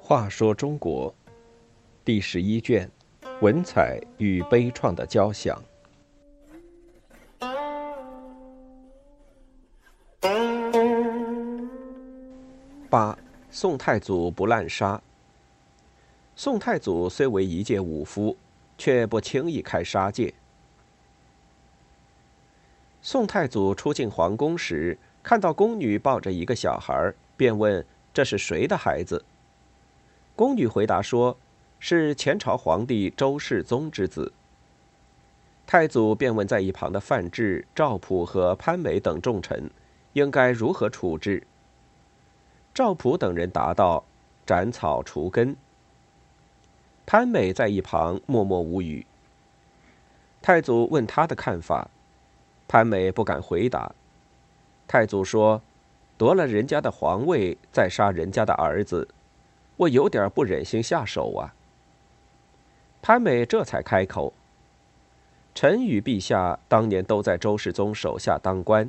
话说中国第十一卷：文采与悲怆的交响。八，宋太祖不滥杀。宋太祖虽为一介武夫，却不轻易开杀戒。宋太祖出进皇宫时，看到宫女抱着一个小孩，便问：“这是谁的孩子？”宫女回答说：“是前朝皇帝周世宗之子。”太祖便问在一旁的范质、赵普和潘美等重臣，应该如何处置。赵普等人答道：“斩草除根。”潘美在一旁默默无语。太祖问他的看法，潘美不敢回答。太祖说：“夺了人家的皇位，再杀人家的儿子，我有点不忍心下手啊。”潘美这才开口：“臣与陛下当年都在周世宗手下当官，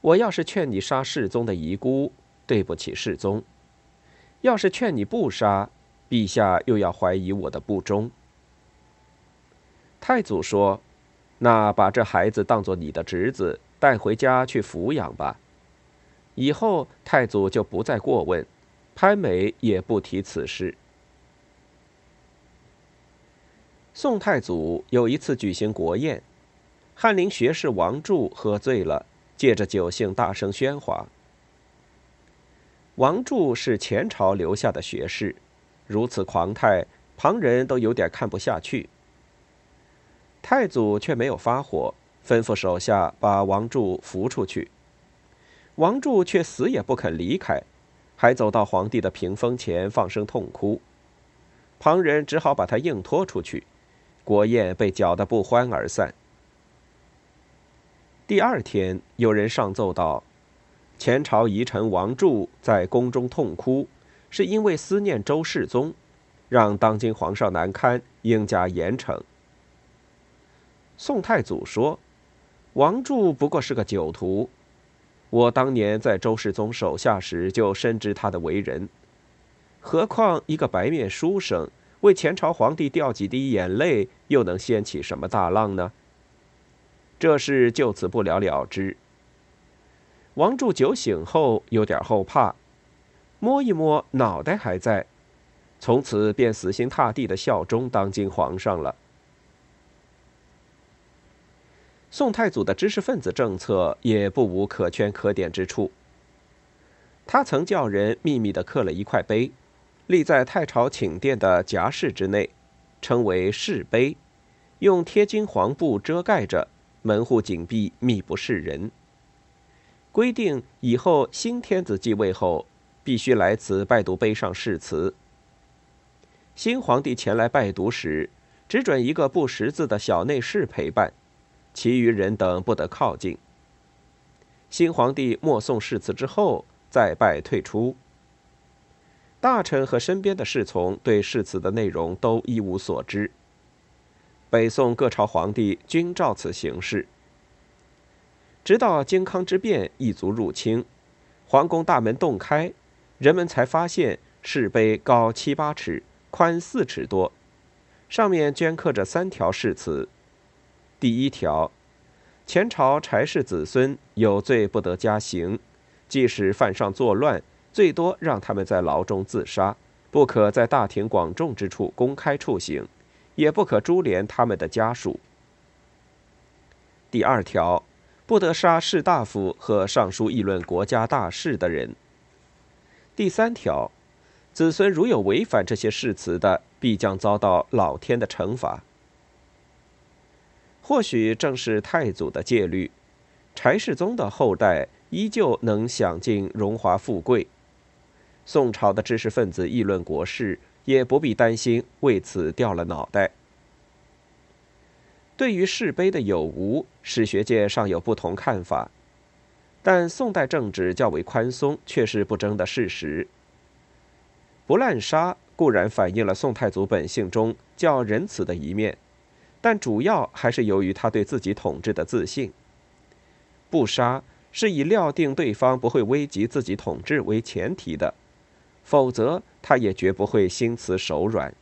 我要是劝你杀世宗的遗孤。”对不起，世宗。要是劝你不杀，陛下又要怀疑我的不忠。太祖说：“那把这孩子当做你的侄子，带回家去抚养吧。”以后太祖就不再过问，潘美也不提此事。宋太祖有一次举行国宴，翰林学士王柱喝醉了，借着酒兴大声喧哗。王柱是前朝留下的学士，如此狂态，旁人都有点看不下去。太祖却没有发火，吩咐手下把王柱扶出去。王柱却死也不肯离开，还走到皇帝的屏风前放声痛哭。旁人只好把他硬拖出去，国宴被搅得不欢而散。第二天，有人上奏道。前朝遗臣王柱在宫中痛哭，是因为思念周世宗，让当今皇上难堪，应加严惩。宋太祖说：“王柱不过是个酒徒，我当年在周世宗手下时就深知他的为人，何况一个白面书生为前朝皇帝掉几滴眼泪，又能掀起什么大浪呢？这事就此不了了之。”王柱酒醒后有点后怕，摸一摸脑袋还在，从此便死心塌地的效忠当今皇上了。宋太祖的知识分子政策也不无可圈可点之处。他曾叫人秘密的刻了一块碑，立在太朝寝殿的夹室之内，称为室碑，用贴金黄布遮盖着，门户紧闭，密不示人。规定以后新天子继位后，必须来此拜读碑上誓词。新皇帝前来拜读时，只准一个不识字的小内侍陪伴，其余人等不得靠近。新皇帝默诵誓词之后，再拜退出。大臣和身边的侍从对誓词的内容都一无所知。北宋各朝皇帝均照此行事。直到靖康之变，异族入侵，皇宫大门洞开，人们才发现石碑高七八尺，宽四尺多，上面镌刻着三条誓词。第一条：前朝柴氏子孙有罪不得加刑，即使犯上作乱，最多让他们在牢中自杀，不可在大庭广众之处公开处刑，也不可株连他们的家属。第二条。不得杀士大夫和上书议论国家大事的人。第三条，子孙如有违反这些誓词的，必将遭到老天的惩罚。或许正是太祖的戒律，柴世宗的后代依旧能享尽荣华富贵。宋朝的知识分子议论国事，也不必担心为此掉了脑袋。对于世碑的有无，史学界尚有不同看法，但宋代政治较为宽松，却是不争的事实。不滥杀固然反映了宋太祖本性中较仁慈的一面，但主要还是由于他对自己统治的自信。不杀是以料定对方不会危及自己统治为前提的，否则他也绝不会心慈手软。